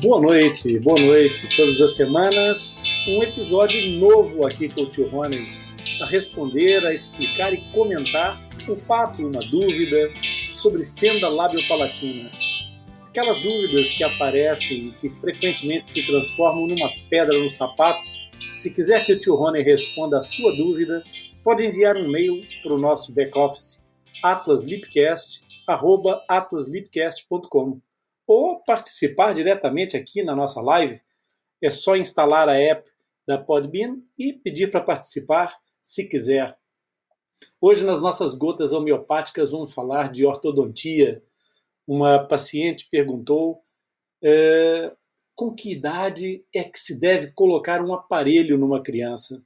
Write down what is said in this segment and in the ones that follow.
Boa noite, boa noite. Todas as semanas, um episódio novo aqui com o tio Rony a responder, a explicar e comentar um fato, uma dúvida sobre fenda lábio-palatina. Aquelas dúvidas que aparecem e que frequentemente se transformam numa pedra no sapato. Se quiser que o tio Rony responda a sua dúvida, pode enviar um e-mail para o nosso back-office atlaslipcast.com ou participar diretamente aqui na nossa live. É só instalar a app da Podbean e pedir para participar se quiser. Hoje, nas nossas gotas homeopáticas, vamos falar de ortodontia. Uma paciente perguntou é, com que idade é que se deve colocar um aparelho numa criança?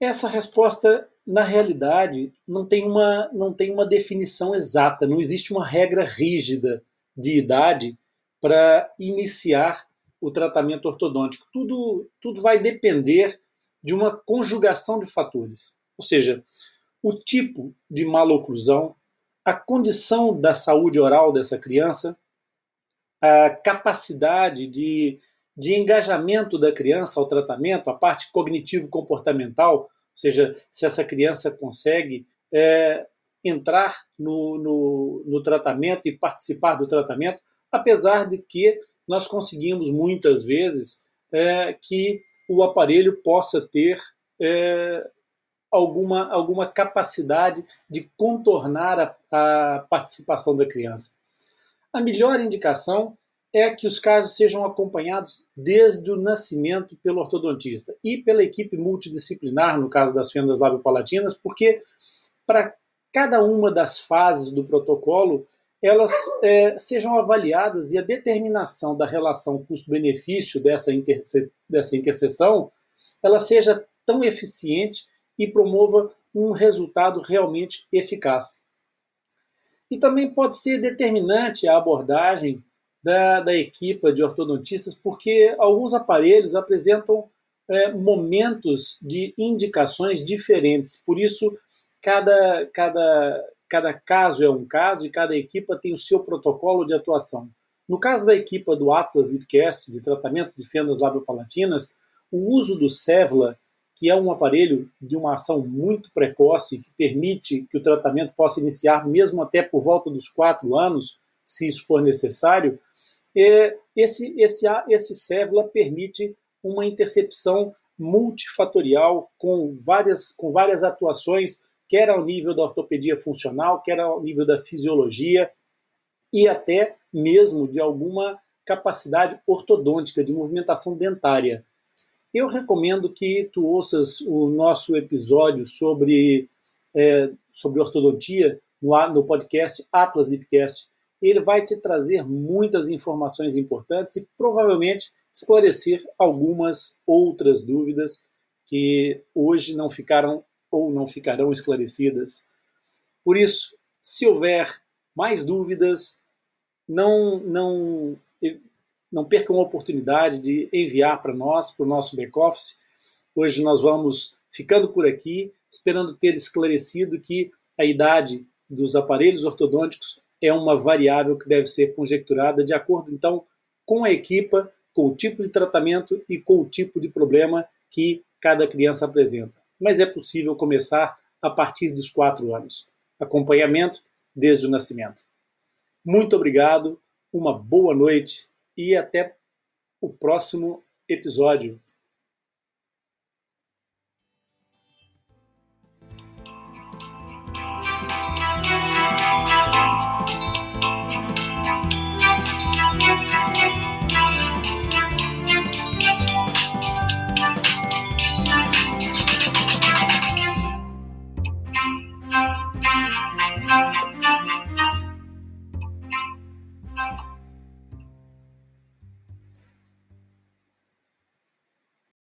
Essa resposta, na realidade, não tem uma, não tem uma definição exata, não existe uma regra rígida de idade para iniciar o tratamento ortodôntico. Tudo, tudo vai depender de uma conjugação de fatores, ou seja, o tipo de maloclusão, a condição da saúde oral dessa criança, a capacidade de, de engajamento da criança ao tratamento, a parte cognitivo-comportamental, ou seja, se essa criança consegue é, entrar no, no, no tratamento e participar do tratamento, apesar de que nós conseguimos muitas vezes é, que o aparelho possa ter é, alguma, alguma capacidade de contornar a, a, participação da criança. A melhor indicação é que os casos sejam acompanhados desde o nascimento pelo ortodontista e pela equipe multidisciplinar, no caso das fendas labiopalatinas, porque para cada uma das fases do protocolo elas é, sejam avaliadas e a determinação da relação custo-benefício dessa, interse dessa interseção ela seja tão eficiente e promova um resultado realmente eficaz. E também pode ser determinante a abordagem da, da equipa de ortodontistas, porque alguns aparelhos apresentam é, momentos de indicações diferentes. Por isso, cada, cada, cada caso é um caso e cada equipa tem o seu protocolo de atuação. No caso da equipa do Atlas Lipcast, de tratamento de fendas labiopalatinas, o uso do Sevla, que é um aparelho de uma ação muito precoce, que permite que o tratamento possa iniciar mesmo até por volta dos quatro anos, se isso for necessário, é, esse, esse, esse Sevla permite uma intercepção multifatorial com várias, com várias atuações quer ao nível da ortopedia funcional, quer ao nível da fisiologia e até mesmo de alguma capacidade ortodôntica, de movimentação dentária. Eu recomendo que tu ouças o nosso episódio sobre, é, sobre ortodontia no, no podcast Atlas Lipcast. Ele vai te trazer muitas informações importantes e provavelmente esclarecer algumas outras dúvidas que hoje não ficaram ou não ficarão esclarecidas. Por isso, se houver mais dúvidas, não, não, não percam a oportunidade de enviar para nós, para o nosso back-office. Hoje nós vamos ficando por aqui, esperando ter esclarecido que a idade dos aparelhos ortodônticos é uma variável que deve ser conjecturada de acordo, então, com a equipa, com o tipo de tratamento e com o tipo de problema que cada criança apresenta mas é possível começar a partir dos quatro anos. Acompanhamento desde o nascimento. Muito obrigado, uma boa noite e até o próximo episódio.